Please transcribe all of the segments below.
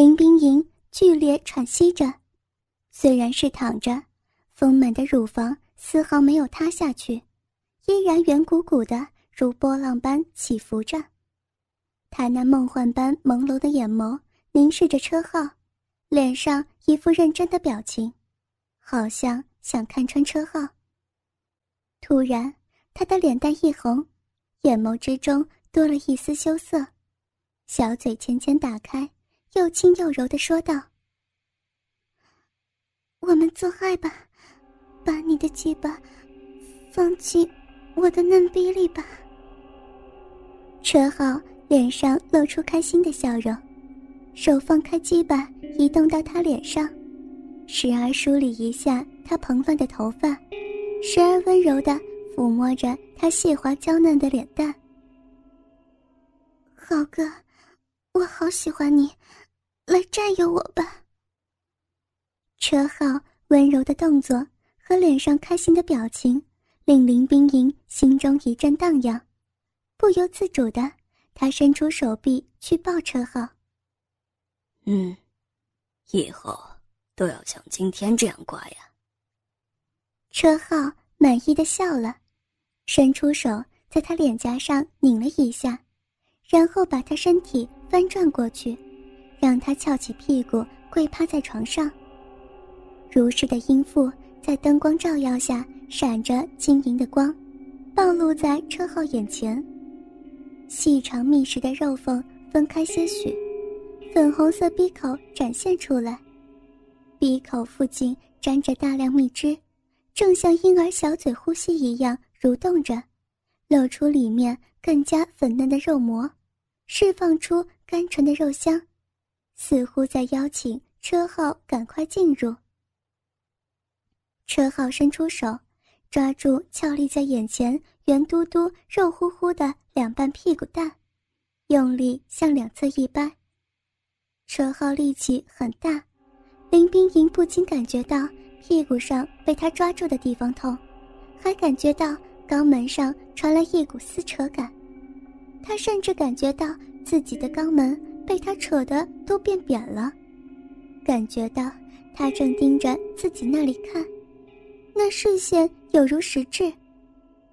林冰莹剧烈喘息着，虽然是躺着，丰满的乳房丝毫没有塌下去，依然圆鼓鼓的，如波浪般起伏着。她那梦幻般朦胧的眼眸凝视着车号，脸上一副认真的表情，好像想看穿车号。突然，她的脸蛋一红，眼眸之中多了一丝羞涩，小嘴浅浅打开。又轻又柔的说道：“我们做爱吧，把你的鸡巴放进我的嫩逼里吧。”车浩脸上露出开心的笑容，手放开鸡巴移动到他脸上，时而梳理一下他蓬乱的头发，时而温柔的抚摸着他细滑娇嫩的脸蛋。好哥，我好喜欢你。来占有我吧。车浩温柔的动作和脸上开心的表情，令林冰莹心中一阵荡漾，不由自主的，她伸出手臂去抱车浩。嗯，以后都要像今天这样乖呀。车浩满意的笑了，伸出手在他脸颊上拧了一下，然后把他身体翻转过去。让他翘起屁股跪趴在床上。如是的阴腹在灯光照耀下闪着晶莹的光，暴露在车号眼前。细长密实的肉缝分开些许，粉红色鼻口展现出来，鼻口附近沾着大量蜜汁，正像婴儿小嘴呼吸一样蠕动着，露出里面更加粉嫩的肉膜，释放出甘醇的肉香。似乎在邀请车浩赶快进入。车浩伸出手，抓住俏立在眼前、圆嘟嘟、肉乎乎的两半屁股蛋，用力向两侧一掰。车浩力气很大，林冰莹不禁感觉到屁股上被他抓住的地方痛，还感觉到肛门上传来一股撕扯感，她甚至感觉到自己的肛门。被他扯得都变扁了，感觉到他正盯着自己那里看，那视线有如实质，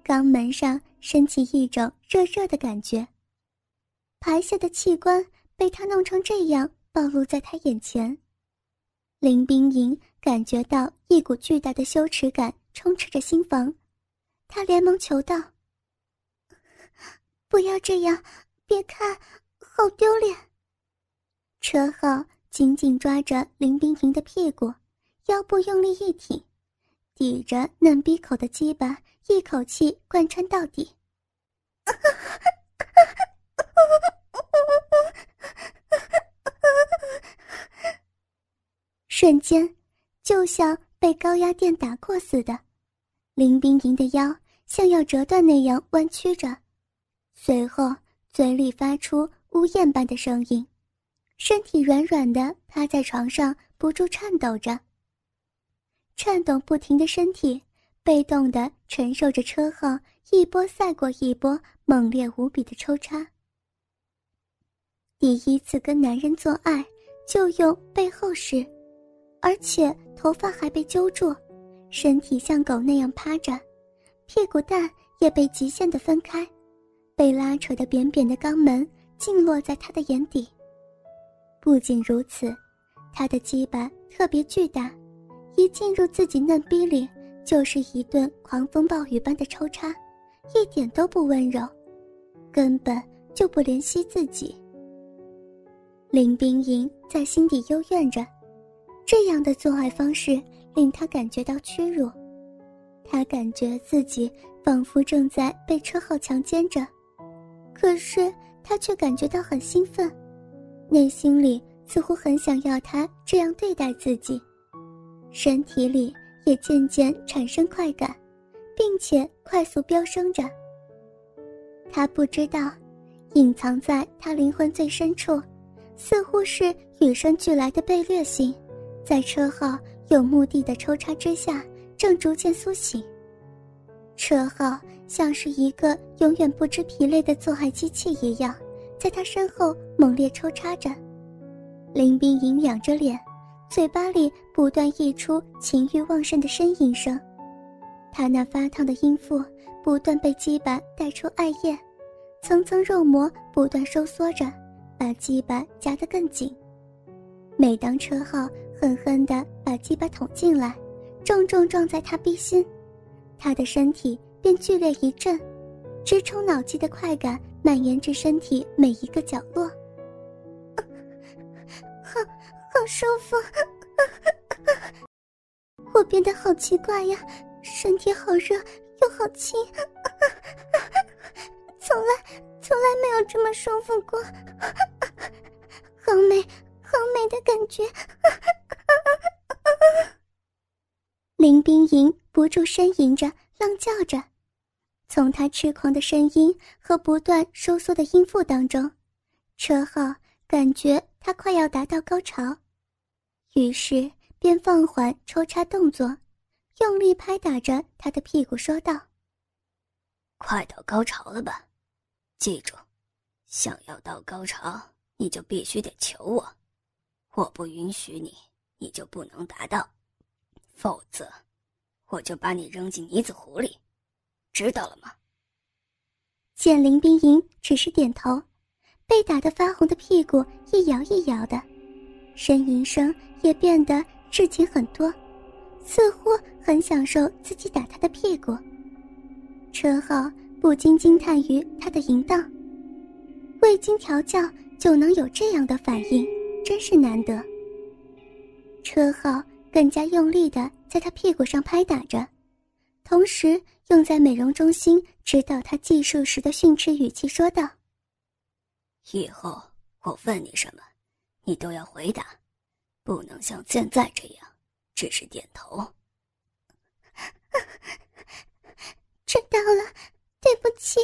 肛门上升起一种热热的感觉。排泄的器官被他弄成这样暴露在他眼前，林冰莹感觉到一股巨大的羞耻感充斥着心房，她连忙求道：“不要这样，别看，好丢脸。”车浩紧紧抓着林冰莹的屁股，腰部用力一挺，抵着嫩鼻口的鸡巴，一口气贯穿到底。瞬间，就像被高压电打过似的，林冰莹的腰像要折断那样弯曲着，随后嘴里发出呜咽般的声音。身体软软的趴在床上，不住颤抖着。颤抖不停的身体，被动的承受着车后一波赛过一波猛烈无比的抽插。第一次跟男人做爱，就用背后式，而且头发还被揪住，身体像狗那样趴着，屁股蛋也被极限的分开，被拉扯的扁扁的肛门尽落在他的眼底。不仅如此，他的鸡巴特别巨大，一进入自己嫩逼里，就是一顿狂风暴雨般的抽插，一点都不温柔，根本就不怜惜自己。林冰莹在心底幽怨着，这样的做爱方式令她感觉到屈辱，她感觉自己仿佛正在被车号强奸着，可是她却感觉到很兴奋。内心里似乎很想要他这样对待自己，身体里也渐渐产生快感，并且快速飙升着。他不知道，隐藏在他灵魂最深处，似乎是与生俱来的被掠性，在车号有目的的抽插之下，正逐渐苏醒。车号像是一个永远不知疲累的做爱机器一样。在他身后猛烈抽插着，林冰莹仰着脸，嘴巴里不断溢出情欲旺盛的呻吟声。她那发烫的阴腹不断被鸡巴带出艾叶，层层肉膜不断收缩着，把鸡巴夹得更紧。每当车号狠狠地把鸡巴捅进来，重重撞在他逼心，他的身体便剧烈一震，直冲脑际的快感蔓延至身体每一个角落。好，好舒服，我变得好奇怪呀，身体好热又好轻，从来从来没有这么舒服过，好美好美的感觉。林冰莹不住呻吟着，浪叫着，从他痴狂的声音和不断收缩的音符当中，车浩感觉。他快要达到高潮，于是便放缓抽插动作，用力拍打着他的屁股，说道：“快到高潮了吧？记住，想要到高潮，你就必须得求我，我不允许你，你就不能达到，否则，我就把你扔进泥子湖里，知道了吗？”见林冰莹只是点头。被打得发红的屁股一摇一摇的，呻吟声也变得至情很多，似乎很享受自己打他的屁股。车浩不禁惊叹于他的淫荡，未经调教就能有这样的反应，真是难得。车浩更加用力的在他屁股上拍打着，同时用在美容中心指导他技术时的训斥语气说道。以后我问你什么，你都要回答，不能像现在这样，只是点头。知道了，对不起。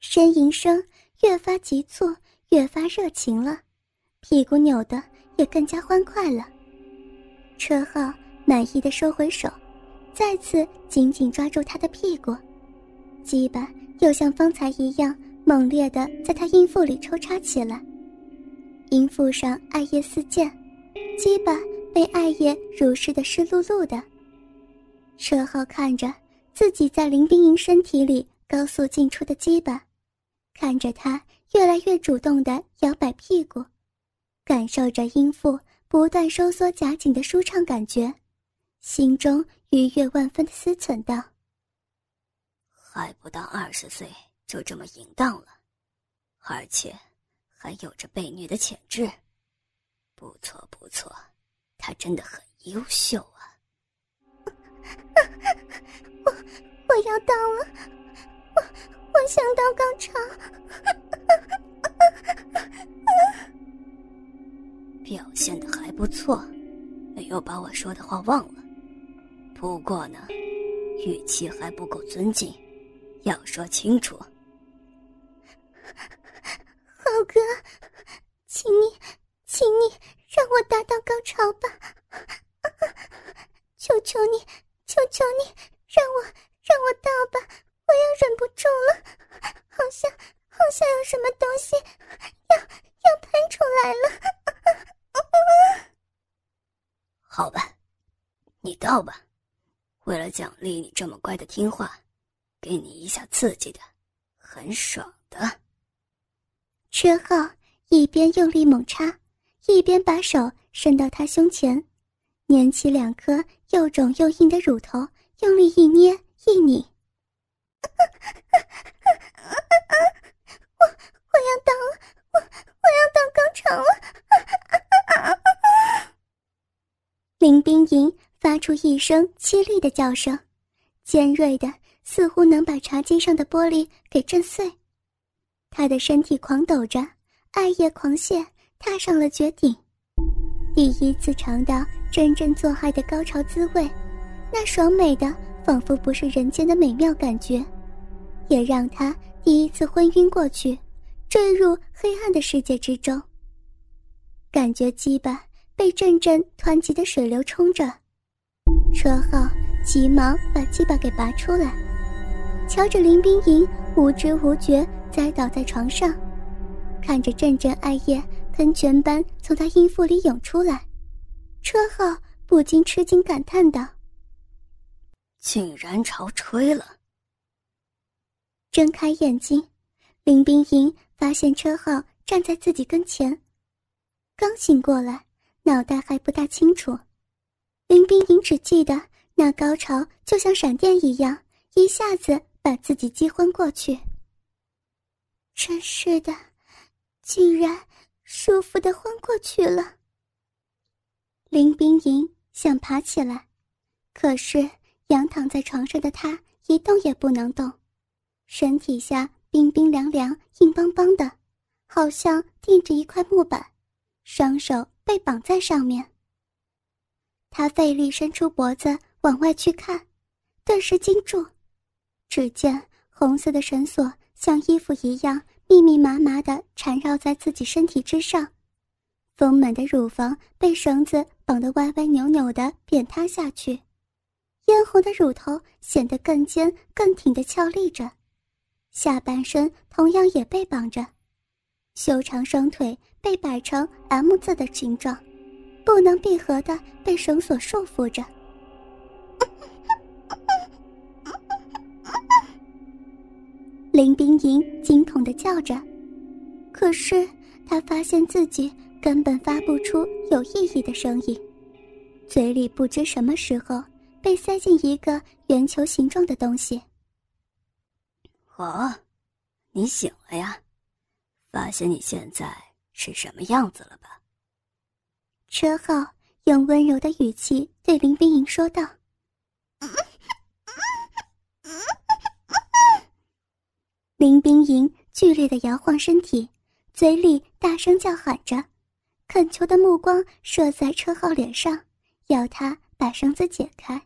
呻吟声越发急促，越发热情了，屁股扭得也更加欢快了。车浩满意的收回手。再次紧紧抓住他的屁股，鸡巴又像方才一样猛烈的在他阴腹里抽插起来。阴腹上艾叶四溅，鸡巴被艾叶濡湿的湿漉漉的。车浩看着自己在林冰莹身体里高速进出的鸡巴，看着他越来越主动的摇摆屁股，感受着阴腹不断收缩夹紧的舒畅感觉，心中。愉悦万分的思忖道：“还不到二十岁就这么淫荡了，而且还有着被虐的潜质，不错不错，他真的很优秀啊！”我我要到了，我我想到高潮，表现的还不错，没有把我说的话忘了。不过呢，语气还不够尊敬，要说清楚。浩哥，请你，请你让我达到高潮吧！求求你，求求你，让我让我到吧！我要忍不住了，好像好像有什么东西要要喷出来了。好吧，你到吧。为给你这么乖的听话，给你一下刺激的，很爽的。车浩一边用力猛插，一边把手伸到他胸前，捻起两颗又肿又硬的乳头，用力一捏一拧。我我要到了，我我要到高潮了！林冰莹。发出一声凄厉的叫声，尖锐的似乎能把茶几上的玻璃给震碎。他的身体狂抖着，艾叶狂泻，踏上了绝顶。第一次尝到真正做爱的高潮滋味，那爽美的仿佛不是人间的美妙感觉，也让他第一次昏晕过去，坠入黑暗的世界之中。感觉鸡巴被阵阵湍急的水流冲着。车后急忙把鸡巴给拔出来，瞧着林冰莹无知无觉栽倒在床上，看着阵阵艾叶喷泉般从她阴腹里涌出来，车浩不禁吃惊感叹道：“竟然潮吹了！”睁开眼睛，林冰莹发现车浩站在自己跟前，刚醒过来，脑袋还不大清楚。林冰莹只记得那高潮就像闪电一样，一下子把自己击昏过去。真是的，竟然舒服的昏过去了。林冰莹想爬起来，可是仰躺在床上的她一动也不能动，身体下冰冰凉凉、硬邦邦的，好像钉着一块木板，双手被绑在上面。他费力伸出脖子往外去看，顿时惊住，只见红色的绳索像衣服一样密密麻麻的缠绕在自己身体之上，丰满的乳房被绳子绑得歪歪扭扭的扁塌下去，嫣红的乳头显得更尖更挺的翘立着，下半身同样也被绑着，修长双腿被摆成 M 字的形状。不能闭合的被绳索束缚着，林冰莹惊恐的叫着，可是她发现自己根本发不出有意义的声音，嘴里不知什么时候被塞进一个圆球形状的东西。哦，你醒了呀？发现你现在是什么样子了吧？车浩用温柔的语气对林冰莹说道：“林冰莹剧烈的摇晃身体，嘴里大声叫喊着，恳求的目光射在车浩脸上，要他把绳子解开。